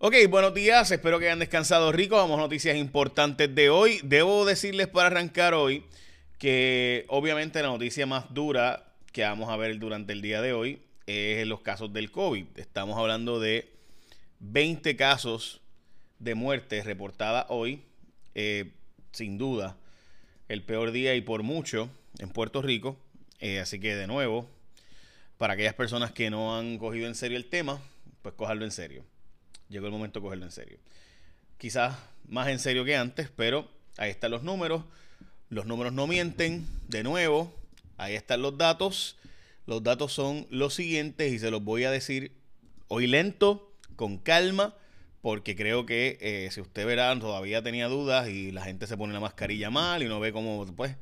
Ok, buenos días, espero que hayan descansado rico. Vamos a noticias importantes de hoy. Debo decirles para arrancar hoy que obviamente la noticia más dura que vamos a ver durante el día de hoy es los casos del COVID. Estamos hablando de 20 casos de muerte reportada hoy, eh, sin duda, el peor día y por mucho en Puerto Rico. Eh, así que de nuevo, para aquellas personas que no han cogido en serio el tema, pues cojarlo en serio llegó el momento de cogerlo en serio. Quizás más en serio que antes, pero ahí están los números. Los números no mienten. De nuevo, ahí están los datos. Los datos son los siguientes y se los voy a decir hoy lento, con calma, porque creo que eh, si usted verá, todavía tenía dudas y la gente se pone la mascarilla mal y no ve cómo, pues,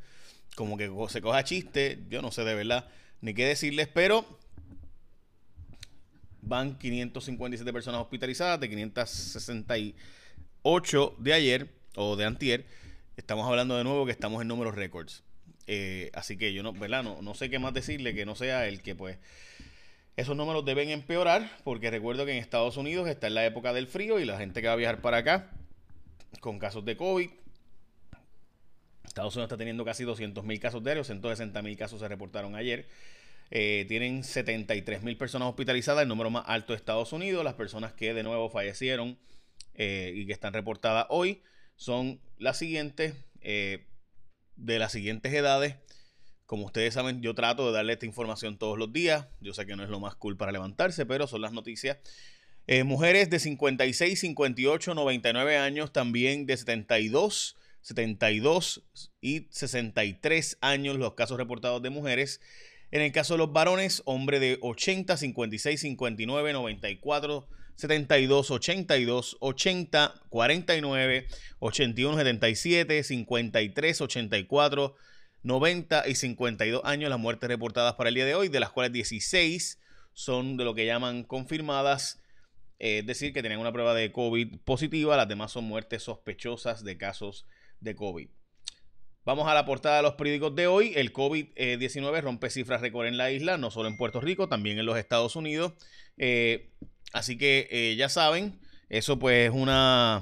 como que se coja chiste. Yo no sé de verdad ni qué decirles, pero van 557 personas hospitalizadas de 568 de ayer o de antier. Estamos hablando de nuevo que estamos en números récords. Eh, así que yo no, ¿verdad? No, no sé qué más decirle que no sea el que pues esos números deben empeorar porque recuerdo que en Estados Unidos está en la época del frío y la gente que va a viajar para acá con casos de COVID. Estados Unidos está teniendo casi 200 mil casos diarios, 160 mil casos se reportaron ayer. Eh, tienen 73 mil personas hospitalizadas, el número más alto de Estados Unidos. Las personas que de nuevo fallecieron eh, y que están reportadas hoy son las siguientes, eh, de las siguientes edades. Como ustedes saben, yo trato de darle esta información todos los días. Yo sé que no es lo más cool para levantarse, pero son las noticias. mujeres de 56, 58, 99 años, también de 72, 72 y 63 años los casos reportados de mujeres. En el caso de los varones, hombre de 80, 56, 59, 94, 72, 82, 80, 49, 81, 77, 53, 84, 90 y 52 años las muertes reportadas para el día de hoy, de las cuales 16 son de lo que llaman confirmadas, es decir, que tenían una prueba de COVID positiva, las demás son muertes sospechosas de casos de COVID. Vamos a la portada de los periódicos de hoy. El COVID-19 rompe cifras récord en la isla, no solo en Puerto Rico, también en los Estados Unidos. Eh, así que eh, ya saben, eso pues es una...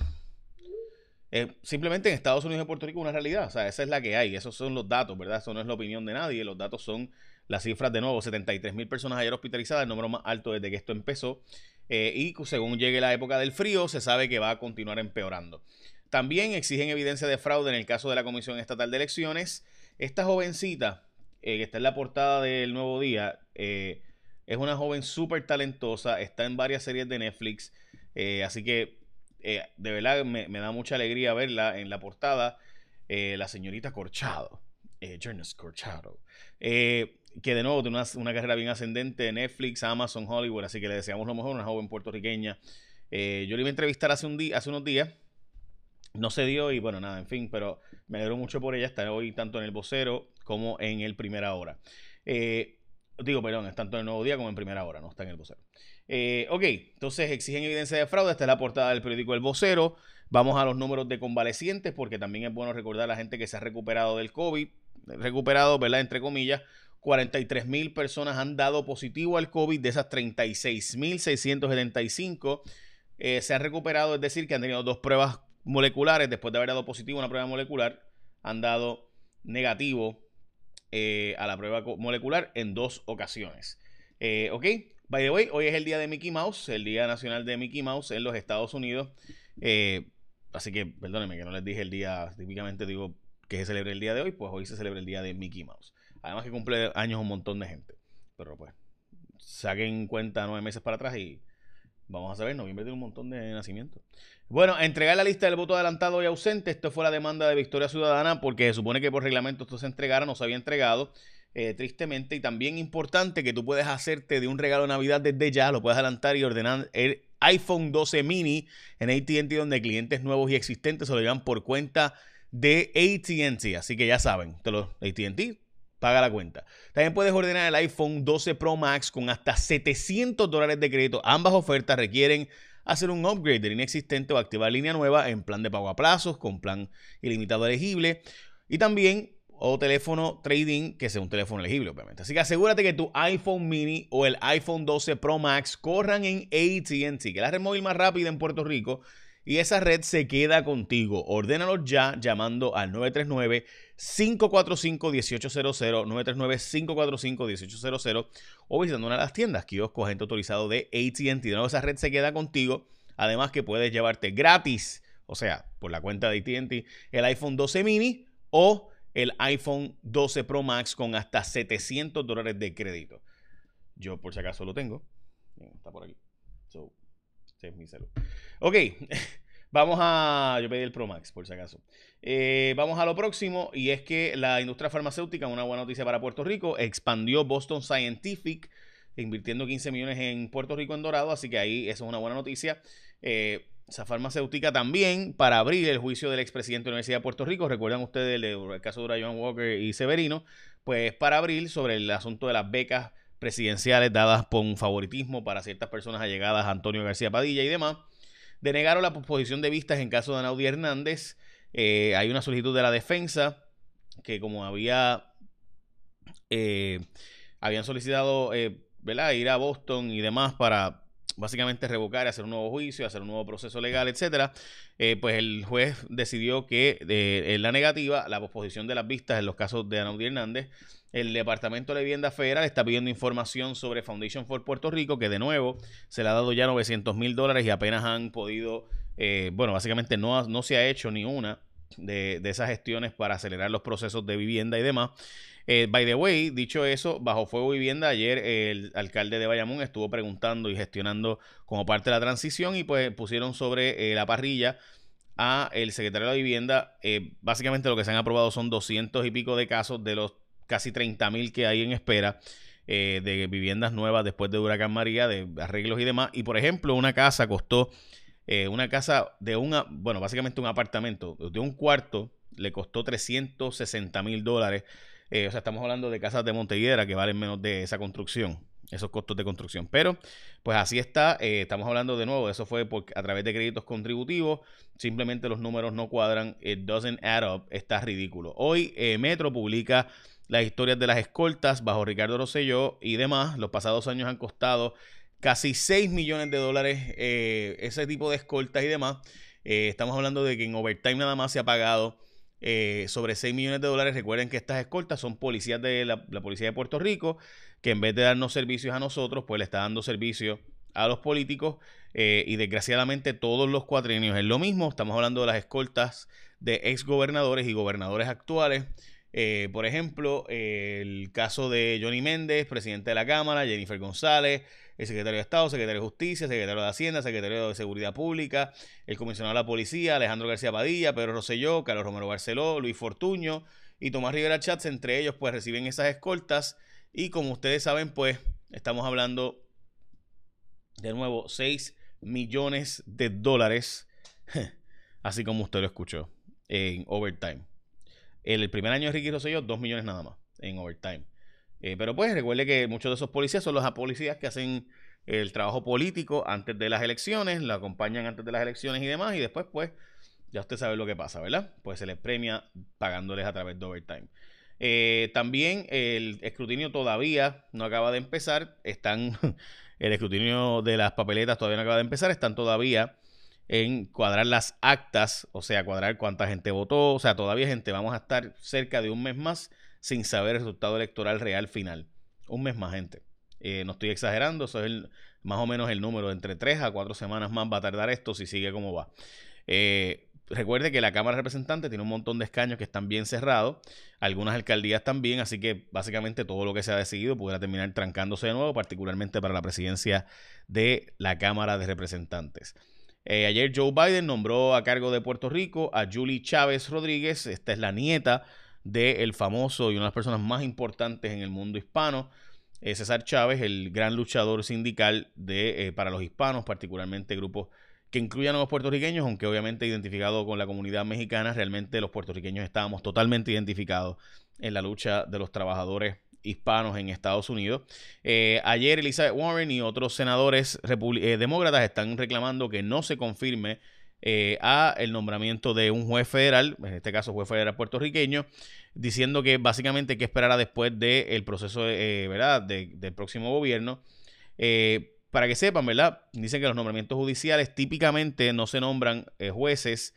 Eh, simplemente en Estados Unidos y Puerto Rico una realidad. O sea, esa es la que hay. Esos son los datos, ¿verdad? Eso no es la opinión de nadie. Los datos son las cifras de nuevo. 73 mil personas ayer hospitalizadas, el número más alto desde que esto empezó. y según llegue la época del frío, se sabe que va a continuar empeorando. También exigen evidencia de fraude en el caso de la Comisión Estatal de Elecciones. Esta jovencita, eh, que está en la portada del Nuevo Día, eh, es una joven súper talentosa, está en varias series de Netflix, eh, así que de verdad me, da mucha alegría verla en la portada. la señorita Corchado, Jonas Corchado, que de nuevo tiene una, carrera bien ascendente en Netflix, Amazon, Hollywood, así que le deseamos lo mejor, una joven puertorriqueña. yo le iba a entrevistar hace, un hace unos días no se dio y bueno, nada, en fin, pero me alegro mucho por ella. Está hoy tanto en el vocero como en el primera hora. Eh, digo, perdón, es tanto en el nuevo día como en primera hora, no está en el vocero. Eh, ok, entonces exigen evidencia de fraude. Esta es la portada del periódico El Vocero. Vamos a los números de convalecientes, porque también es bueno recordar a la gente que se ha recuperado del COVID. Recuperado, ¿verdad? Entre comillas. 43 mil personas han dado positivo al COVID. De esas 36 mil 675 eh, se han recuperado, es decir, que han tenido dos pruebas moleculares, después de haber dado positivo a una prueba molecular, han dado negativo eh, a la prueba molecular en dos ocasiones. Eh, ok, by the way, hoy es el día de Mickey Mouse, el Día Nacional de Mickey Mouse en los Estados Unidos. Eh, así que perdónenme que no les dije el día, típicamente digo que se celebra el día de hoy, pues hoy se celebra el día de Mickey Mouse. Además que cumple años un montón de gente. Pero pues, saquen cuenta nueve meses para atrás y Vamos a saber, noviembre tiene un montón de nacimientos. Bueno, entregar la lista del voto adelantado y ausente. Esto fue la demanda de Victoria Ciudadana porque se supone que por reglamento esto se entregara, no se había entregado. Eh, tristemente, y también importante que tú puedes hacerte de un regalo de Navidad desde ya, lo puedes adelantar y ordenar el iPhone 12 mini en ATT, donde clientes nuevos y existentes se lo llevan por cuenta de ATT. Así que ya saben, ATT paga la cuenta. También puedes ordenar el iPhone 12 Pro Max con hasta 700 dólares de crédito. Ambas ofertas requieren hacer un upgrade de línea existente o activar línea nueva en plan de pago a plazos con plan ilimitado elegible. Y también o teléfono trading que sea un teléfono elegible, obviamente. Así que asegúrate que tu iPhone mini o el iPhone 12 Pro Max corran en ATT, que es la red móvil más rápida en Puerto Rico. Y esa red se queda contigo. Ordénalo ya llamando al 939-545-1800, 939-545-1800 o visitando una de las tiendas, kiosco agente autorizado de ATT. De nuevo, esa red se queda contigo. Además que puedes llevarte gratis, o sea, por la cuenta de ATT, el iPhone 12 mini o el iPhone 12 Pro Max con hasta 700 dólares de crédito. Yo por si acaso lo tengo. Está por aquí. So, es mi. Ok, vamos a... Yo pedí el Pro Max por si acaso. Eh, vamos a lo próximo y es que la industria farmacéutica, una buena noticia para Puerto Rico, expandió Boston Scientific invirtiendo 15 millones en Puerto Rico en Dorado, así que ahí eso es una buena noticia. Eh, esa farmacéutica también para abrir el juicio del expresidente de la Universidad de Puerto Rico. Recuerdan ustedes el, caso de John Walker y Severino, pues para abrir sobre el asunto de las becas presidenciales dadas por un favoritismo para ciertas personas allegadas a Antonio García Padilla y demás. Denegaron la posposición de vistas en caso de Anaudi Hernández. Eh, hay una solicitud de la defensa que como había eh, habían solicitado eh, ir a Boston y demás para básicamente revocar, hacer un nuevo juicio, hacer un nuevo proceso legal, etcétera, eh, pues el juez decidió que en la negativa, la posposición de las vistas en los casos de Anaudí Hernández, el Departamento de Vivienda Federal está pidiendo información sobre Foundation for Puerto Rico, que de nuevo se le ha dado ya 900 mil dólares y apenas han podido, eh, bueno, básicamente no, no se ha hecho ni una de, de esas gestiones para acelerar los procesos de vivienda y demás. Eh, by the way, dicho eso, bajo fuego vivienda, ayer el alcalde de Bayamón estuvo preguntando y gestionando como parte de la transición y pues pusieron sobre eh, la parrilla a el secretario de la vivienda. Eh, básicamente lo que se han aprobado son 200 y pico de casos de los casi 30 mil que hay en espera. de viviendas nuevas después de Huracán María, de arreglos y demás. Y por ejemplo, una casa costó, una casa de una, bueno, básicamente un apartamento de un cuarto, le costó 360 mil dólares eh, o sea, estamos hablando de casas de Montevideo que valen menos de esa construcción, esos costos de construcción. Pero, pues así está. Eh, estamos hablando de nuevo, eso fue a través de créditos contributivos. Simplemente los números no cuadran. It doesn't add up. Está ridículo. Hoy eh, Metro publica las historias de las escoltas bajo Ricardo Rosselló y demás. Los pasados años han costado casi 6 millones de dólares ese tipo de escoltas y demás. estamos hablando de que en overtime nada más se ha pagado eh, sobre 6 millones de dólares. Recuerden que estas escoltas son policías de la, Policía de Puerto Rico, que en vez de darnos servicios a nosotros, pues le está dando servicio a los políticos eh, y desgraciadamente todos los cuatrenios es lo mismo. Estamos hablando de las escoltas de ex gobernadores y gobernadores actuales. Eh, por ejemplo, el caso de Johnny Méndez, presidente de la Cámara, Jennifer González, el secretario de Estado, secretario de Justicia, secretario de Hacienda, secretario de Seguridad Pública, el comisionado de la Policía, Alejandro García Padilla, Pedro Rosselló, Carlos Romero Barceló, Luis Fortuño y Tomás Rivera Chats, entre ellos pues reciben esas escoltas y como ustedes saben pues estamos hablando de nuevo 6 millones de dólares, así como usted lo escuchó, en overtime. El primer año de Ricky Rosselló, 2 millones nada más en overtime. Eh, pero pues recuerde que muchos de esos policías son los policías que hacen el trabajo político antes de las elecciones, lo acompañan antes de las elecciones y demás, y después pues ya usted sabe lo que pasa, ¿verdad? Pues se les premia pagándoles a través de overtime. Eh, también el escrutinio todavía no acaba de empezar, están, el escrutinio de las papeletas todavía no acaba de empezar, están todavía en cuadrar las actas, o sea, cuadrar cuánta gente votó, o sea, todavía gente, vamos a estar cerca de un mes más sin saber el resultado electoral real final. Un mes más, gente. Eh, no estoy exagerando, eso es más o menos el número. Entre tres a cuatro semanas más va a tardar esto si sigue como va. Eh, recuerde que la Cámara de Representantes tiene un montón de escaños que están bien cerrados, algunas alcaldías también, así que básicamente todo lo que se ha decidido pudiera terminar trancándose de nuevo, particularmente para la presidencia de la Cámara de Representantes. Eh, ayer Joe Biden nombró a cargo de Puerto Rico a Julie Chávez Rodríguez, esta es la nieta del famoso y una de las personas más importantes en el mundo hispano, eh, César Chávez, el gran luchador sindical de, eh, para los hispanos, particularmente grupos que incluyan a los puertorriqueños, aunque obviamente identificado con la comunidad mexicana, realmente los puertorriqueños estábamos totalmente identificados en la lucha de los trabajadores hispanos en Estados Unidos. Eh, ayer Elizabeth Warren y otros senadores demócratas están reclamando que no se confirme eh, a el nombramiento de un juez federal, en este caso juez federal puertorriqueño, diciendo que básicamente que esperar a después del proceso eh, ¿verdad? del próximo gobierno. Eh, para que sepan, ¿verdad? Dicen que los nombramientos judiciales típicamente no se nombran jueces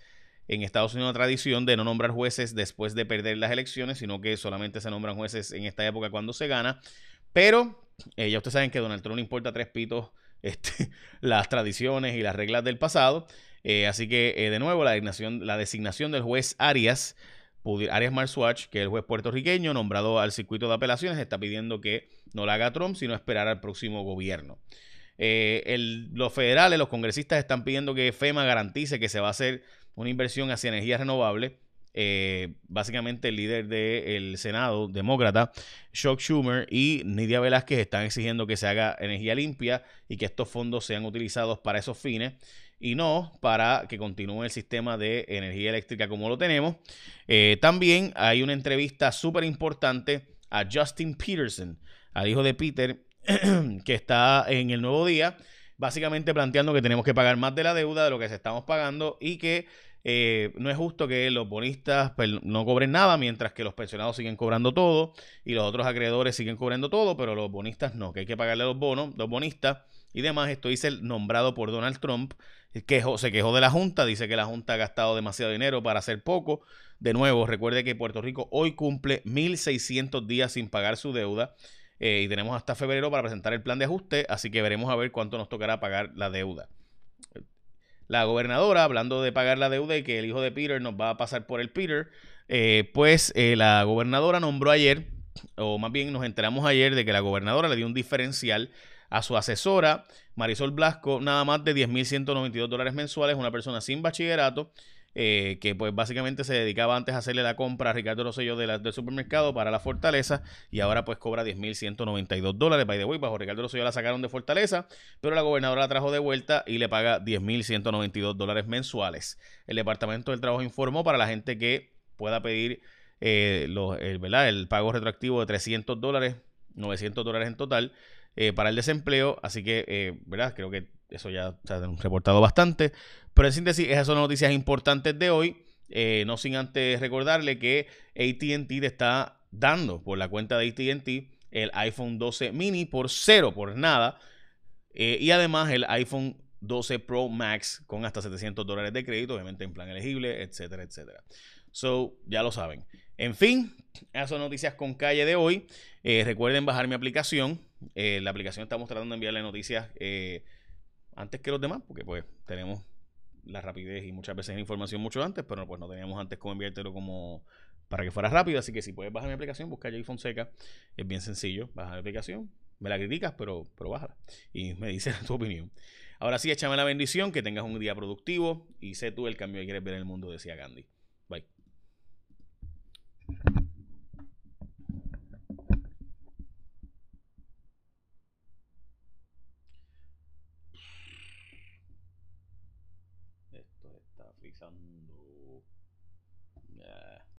en Estados Unidos una tradición de no nombrar jueces después de perder las elecciones, sino que solamente se nombran jueces en esta época cuando se gana. Pero ya ustedes saben que Donald Trump le importa tres pitos este, las tradiciones y las reglas del pasado. Eh, así que, eh, de nuevo, la designación, la designación del juez Arias, Arias Marswatch, que es el juez puertorriqueño nombrado al circuito de apelaciones, está pidiendo que no lo haga Trump, sino esperar al próximo gobierno. Eh, los federales, los congresistas están pidiendo que FEMA garantice que se va a hacer una inversión hacia energía renovable. básicamente el líder del Senado, demócrata, Chuck Schumer y Nidia Velázquez están exigiendo que se haga energía limpia y que estos fondos sean utilizados para esos fines y no para que continúe el sistema de energía eléctrica como lo tenemos. Eh, también hay una entrevista súper importante a Justin Peterson, al hijo de Peter, que está en el nuevo día, básicamente planteando que tenemos que pagar más de la deuda de lo que se estamos pagando y que eh, no es justo que los bonistas pues, no cobren nada mientras que los pensionados siguen cobrando todo y los otros acreedores siguen cobrando todo, pero los bonistas no, que hay que pagarle los bonos, los bonistas y demás. Esto dice el nombrado por Donald Trump quejó, se quejó de la Junta, dice que la Junta ha gastado demasiado dinero para hacer poco. De nuevo, recuerde que Puerto Rico hoy cumple 1.600 días sin pagar su deuda eh, y tenemos hasta febrero para presentar el plan de ajuste, así que veremos a ver cuánto nos tocará pagar la deuda. La gobernadora, hablando de pagar la deuda y que el hijo de Peter nos va a pasar por el Peter, eh, pues eh, la gobernadora nombró ayer, o más bien nos enteramos ayer de que la gobernadora le dio un diferencial a su asesora, Marisol Blasco, nada más de 10.192 dólares mensuales, una persona sin bachillerato, eh, que pues básicamente se dedicaba antes a hacerle la compra a Ricardo Rosselló de del supermercado para la Fortaleza y ahora pues cobra 10.192 dólares. By the way, bajo Ricardo Rosselló la sacaron de Fortaleza, pero la gobernadora la trajo de vuelta y le paga 10.192 dólares mensuales. El Departamento del Trabajo informó para la gente que pueda pedir eh, el, el pago retroactivo de 300 dólares, 900 dólares en total eh, para el desempleo. Así que, eh, ¿verdad? Creo que eso ya se ha reportado bastante. Pero en síntesis, esas son noticias importantes de hoy. Eh, no sin antes recordarle que ATT te está dando por la cuenta de ATT el iPhone 12 mini por cero, por nada. y además el iPhone 12 Pro Max con hasta 700 dólares de crédito, obviamente en plan elegible, etcétera, etcétera. So, ya lo saben. En fin, esas son noticias con calle de hoy. recuerden bajar mi aplicación. Eh, la aplicación estamos tratando de enviarle noticias eh, antes que los demás, porque pues tenemos la rapidez y muchas veces la información mucho antes, pero pues no teníamos antes cómo enviártelo como para que fuera rápido. Así que si puedes bajar mi aplicación, busca Jay Fonseca. Es bien sencillo. Baja la aplicación. Me la criticas, pero, pero bájala. Y me dices tu opinión. Ahora sí, échame la bendición, que tengas un día productivo y sé tú el cambio que quieres ver en el mundo, decía Gandhi.